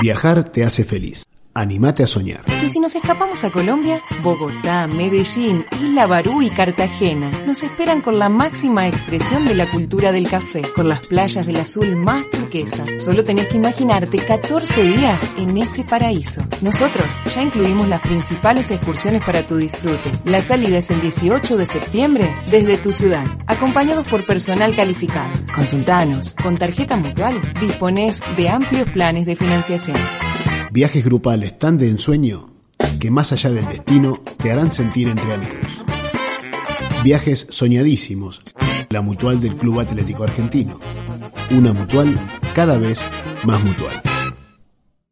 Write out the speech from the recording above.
Viajar te hace feliz. Animate a soñar. Y si nos escapamos a Colombia, Bogotá, Medellín, Isla Barú y Cartagena nos esperan con la máxima expresión de la cultura del café, con las playas del azul más turquesa. Solo tenés que imaginarte 14 días en ese paraíso. Nosotros ya incluimos las principales excursiones para tu disfrute. La salida es el 18 de septiembre desde tu ciudad, acompañados por personal calificado. Consultanos. Con tarjeta mutual dispones de amplios planes de financiación. Viajes grupales tan de ensueño que más allá del destino te harán sentir entre amigos. Viajes soñadísimos. La mutual del Club Atlético Argentino. Una mutual cada vez más mutual.